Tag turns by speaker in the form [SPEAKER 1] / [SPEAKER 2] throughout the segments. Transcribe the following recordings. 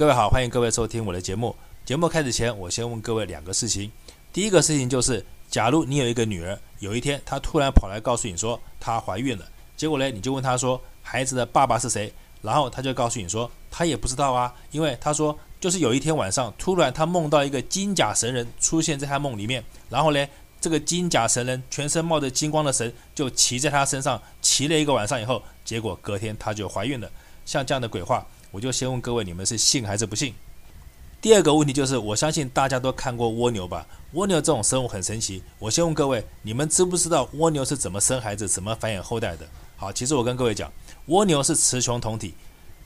[SPEAKER 1] 各位好，欢迎各位收听我的节目。节目开始前，我先问各位两个事情。第一个事情就是，假如你有一个女儿，有一天她突然跑来告诉你说她怀孕了，结果呢，你就问她说孩子的爸爸是谁？然后她就告诉你说她也不知道啊，因为她说就是有一天晚上突然她梦到一个金甲神人出现在她梦里面，然后呢，这个金甲神人全身冒着金光的神就骑在她身上骑了一个晚上以后，结果隔天她就怀孕了。像这样的鬼话。我就先问各位，你们是信还是不信？第二个问题就是，我相信大家都看过蜗牛吧？蜗牛这种生物很神奇。我先问各位，你们知不知道蜗牛是怎么生孩子、怎么繁衍后代的？好，其实我跟各位讲，蜗牛是雌雄同体，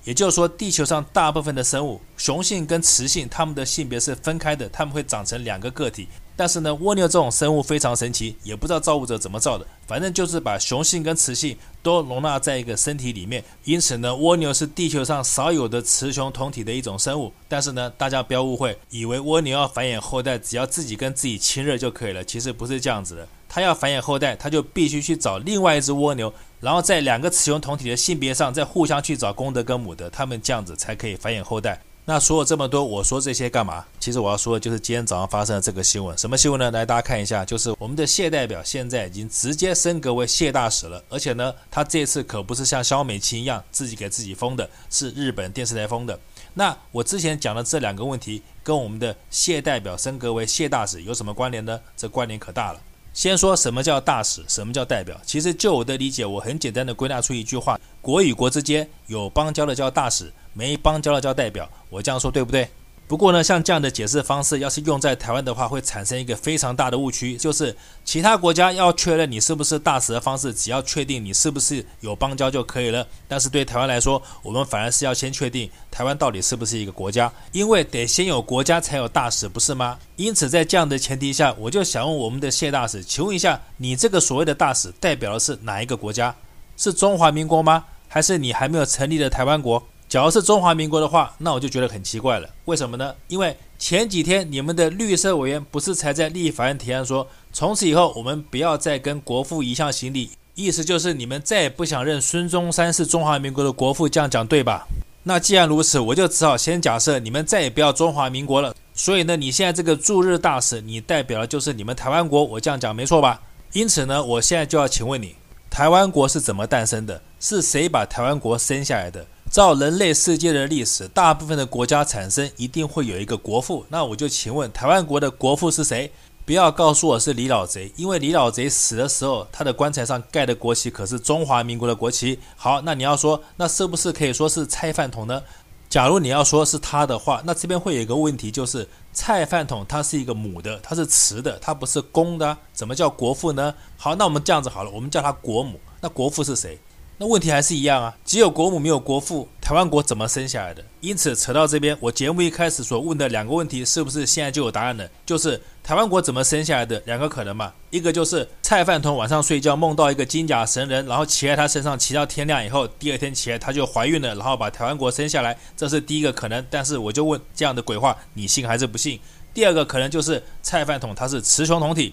[SPEAKER 1] 也就是说，地球上大部分的生物，雄性跟雌性，它们的性别是分开的，它们会长成两个个体。但是呢，蜗牛这种生物非常神奇，也不知道造物者怎么造的，反正就是把雄性跟雌性都容纳在一个身体里面。因此呢，蜗牛是地球上少有的雌雄同体的一种生物。但是呢，大家不要误会，以为蜗牛要繁衍后代，只要自己跟自己亲热就可以了。其实不是这样子的，它要繁衍后代，它就必须去找另外一只蜗牛，然后在两个雌雄同体的性别上再互相去找公的跟母的，它们这样子才可以繁衍后代。那说了这么多，我说这些干嘛？其实我要说的就是今天早上发生的这个新闻。什么新闻呢？来，大家看一下，就是我们的谢代表现在已经直接升格为谢大使了。而且呢，他这次可不是像肖美琴一样自己给自己封的，是日本电视台封的。那我之前讲的这两个问题，跟我们的谢代表升格为谢大使有什么关联呢？这关联可大了。先说什么叫大使，什么叫代表？其实就我的理解，我很简单的归纳出一句话：国与国之间有邦交的叫大使。没邦交的叫代表，我这样说对不对？不过呢，像这样的解释方式，要是用在台湾的话，会产生一个非常大的误区，就是其他国家要确认你是不是大使的方式，只要确定你是不是有邦交就可以了。但是对台湾来说，我们反而是要先确定台湾到底是不是一个国家，因为得先有国家才有大使，不是吗？因此，在这样的前提下，我就想问我们的谢大使，请问一下，你这个所谓的大使代表的是哪一个国家？是中华民国吗？还是你还没有成立的台湾国？假如是中华民国的话，那我就觉得很奇怪了。为什么呢？因为前几天你们的绿色委员不是才在立法院提案说，从此以后我们不要再跟国父遗像行礼，意思就是你们再也不想认孙中山是中华民国的国父，这样讲对吧？那既然如此，我就只好先假设你们再也不要中华民国了。所以呢，你现在这个驻日大使，你代表的就是你们台湾国，我这样讲没错吧？因此呢，我现在就要请问你，台湾国是怎么诞生的？是谁把台湾国生下来的？照人类世界的历史，大部分的国家产生一定会有一个国父。那我就请问，台湾国的国父是谁？不要告诉我是李老贼，因为李老贼死的时候，他的棺材上盖的国旗可是中华民国的国旗。好，那你要说，那是不是可以说是蔡饭桶呢？假如你要说是他的话，那这边会有一个问题，就是蔡饭桶它是一个母的，它是雌的，它不是公的，怎么叫国父呢？好，那我们这样子好了，我们叫他国母。那国父是谁？那问题还是一样啊，只有国母没有国父，台湾国怎么生下来的？因此扯到这边，我节目一开始所问的两个问题，是不是现在就有答案了？就是台湾国怎么生下来的？两个可能嘛，一个就是蔡饭桶晚上睡觉梦到一个金甲神人，然后骑在他身上骑到天亮以后，第二天起来他就怀孕了，然后把台湾国生下来，这是第一个可能。但是我就问这样的鬼话，你信还是不信？第二个可能就是蔡饭桶他是雌雄同体。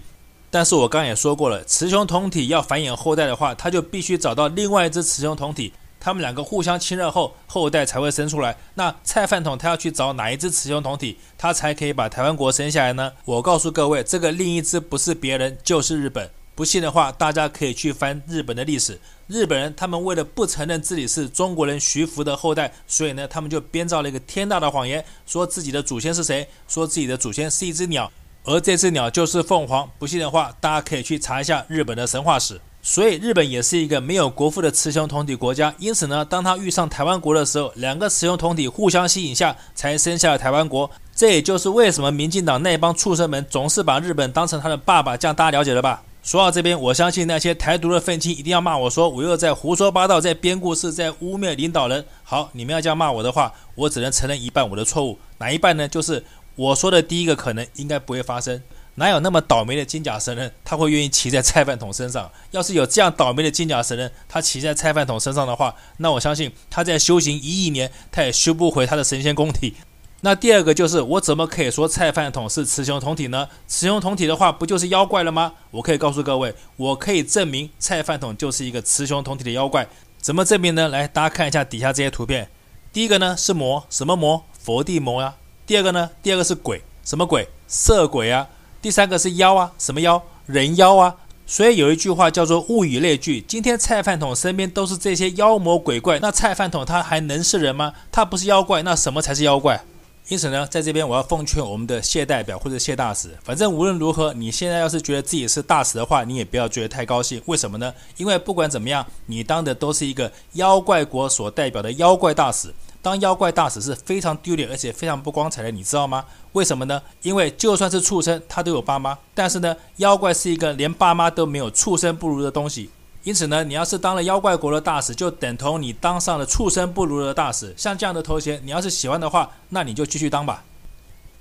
[SPEAKER 1] 但是我刚也说过了，雌雄同体要繁衍后代的话，他就必须找到另外一只雌雄同体，他们两个互相亲热后，后代才会生出来。那菜饭桶他要去找哪一只雌雄同体，他才可以把台湾国生下来呢？我告诉各位，这个另一只不是别人，就是日本。不信的话，大家可以去翻日本的历史。日本人他们为了不承认自己是中国人徐福的后代，所以呢，他们就编造了一个天大的谎言，说自己的祖先是谁？说自己的祖先是一只鸟。而这只鸟就是凤凰，不信的话，大家可以去查一下日本的神话史。所以日本也是一个没有国父的雌雄同体国家。因此呢，当他遇上台湾国的时候，两个雌雄同体互相吸引下，才生下了台湾国。这也就是为什么民进党那帮畜生们总是把日本当成他的爸爸，这样大家了解了吧？说到这边，我相信那些台独的愤青一定要骂我说，我又在胡说八道，在编故事，在污蔑领导人。好，你们要这样骂我的话，我只能承认一半我的错误。哪一半呢？就是。我说的第一个可能应该不会发生，哪有那么倒霉的金甲神人，他会愿意骑在菜饭桶身上？要是有这样倒霉的金甲神人，他骑在菜饭桶身上的话，那我相信他在修行一亿年，他也修不回他的神仙功体。那第二个就是，我怎么可以说菜饭桶是雌雄同体呢？雌雄同体的话，不就是妖怪了吗？我可以告诉各位，我可以证明菜饭桶就是一个雌雄同体的妖怪。怎么证明呢？来，大家看一下底下这些图片。第一个呢是魔，什么魔？佛地魔啊。第二个呢，第二个是鬼，什么鬼？色鬼啊。第三个是妖啊，什么妖？人妖啊。所以有一句话叫做物以类聚。今天菜饭桶身边都是这些妖魔鬼怪，那菜饭桶他还能是人吗？他不是妖怪，那什么才是妖怪？因此呢，在这边我要奉劝我们的谢代表或者谢大使，反正无论如何，你现在要是觉得自己是大使的话，你也不要觉得太高兴。为什么呢？因为不管怎么样，你当的都是一个妖怪国所代表的妖怪大使。当妖怪大使是非常丢脸而且非常不光彩的，你知道吗？为什么呢？因为就算是畜生，他都有爸妈，但是呢，妖怪是一个连爸妈都没有、畜生不如的东西。因此呢，你要是当了妖怪国的大使，就等同你当上了畜生不如的大使。像这样的头衔，你要是喜欢的话，那你就继续当吧。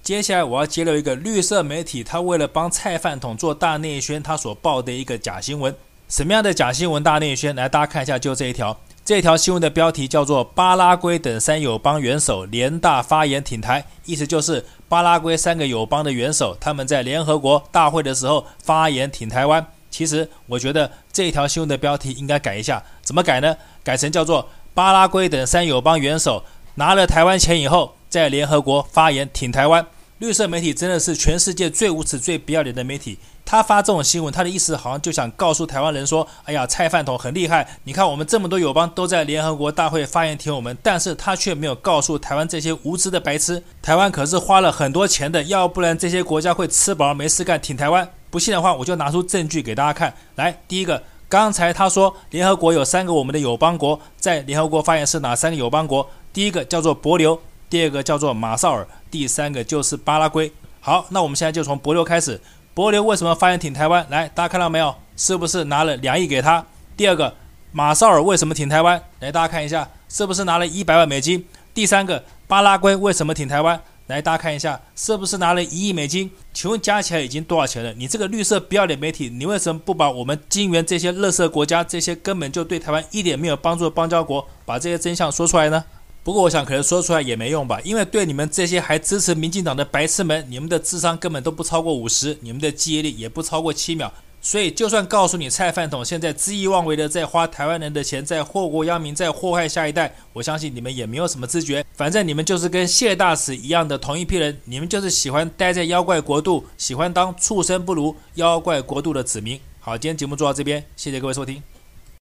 [SPEAKER 1] 接下来我要揭露一个绿色媒体，他为了帮菜饭桶做大内宣，他所报的一个假新闻。什么样的假新闻大内宣？来，大家看一下，就这一条。这条新闻的标题叫做“巴拉圭等三友邦元首联大发言挺台”，意思就是巴拉圭三个友邦的元首他们在联合国大会的时候发言挺台湾。其实我觉得这条新闻的标题应该改一下，怎么改呢？改成叫做“巴拉圭等三友邦元首拿了台湾钱以后，在联合国发言挺台湾”。绿色媒体真的是全世界最无耻、最不要脸的媒体。他发这种新闻，他的意思好像就想告诉台湾人说：“哎呀，蔡饭桶很厉害，你看我们这么多友邦都在联合国大会发言挺我们，但是他却没有告诉台湾这些无知的白痴，台湾可是花了很多钱的，要不然这些国家会吃饱没事干挺台湾。不信的话，我就拿出证据给大家看。来，第一个，刚才他说联合国有三个我们的友邦国在联合国发言是哪三个友邦国？第一个叫做帛琉，第二个叫做马绍尔，第三个就是巴拉圭。好，那我们现在就从帛琉开始。”帛琉为什么发言挺台湾？来，大家看到没有？是不是拿了两亿给他？第二个，马绍尔为什么挺台湾？来，大家看一下，是不是拿了一百万美金？第三个，巴拉圭为什么挺台湾？来，大家看一下，是不是拿了一亿美金？请问加起来已经多少钱了？你这个绿色不要脸媒体，你为什么不把我们金元这些垃圾国家、这些根本就对台湾一点没有帮助的邦交国，把这些真相说出来呢？不过我想，可能说出来也没用吧，因为对你们这些还支持民进党的白痴们，你们的智商根本都不超过五十，你们的记忆力也不超过七秒，所以就算告诉你蔡饭桶现在恣意妄为的在花台湾人的钱，在祸国殃民，在祸害下一代，我相信你们也没有什么知觉，反正你们就是跟谢大使一样的同一批人，你们就是喜欢待在妖怪国度，喜欢当畜生不如妖怪国度的子民。好，今天节目做到这边，谢谢各位收听。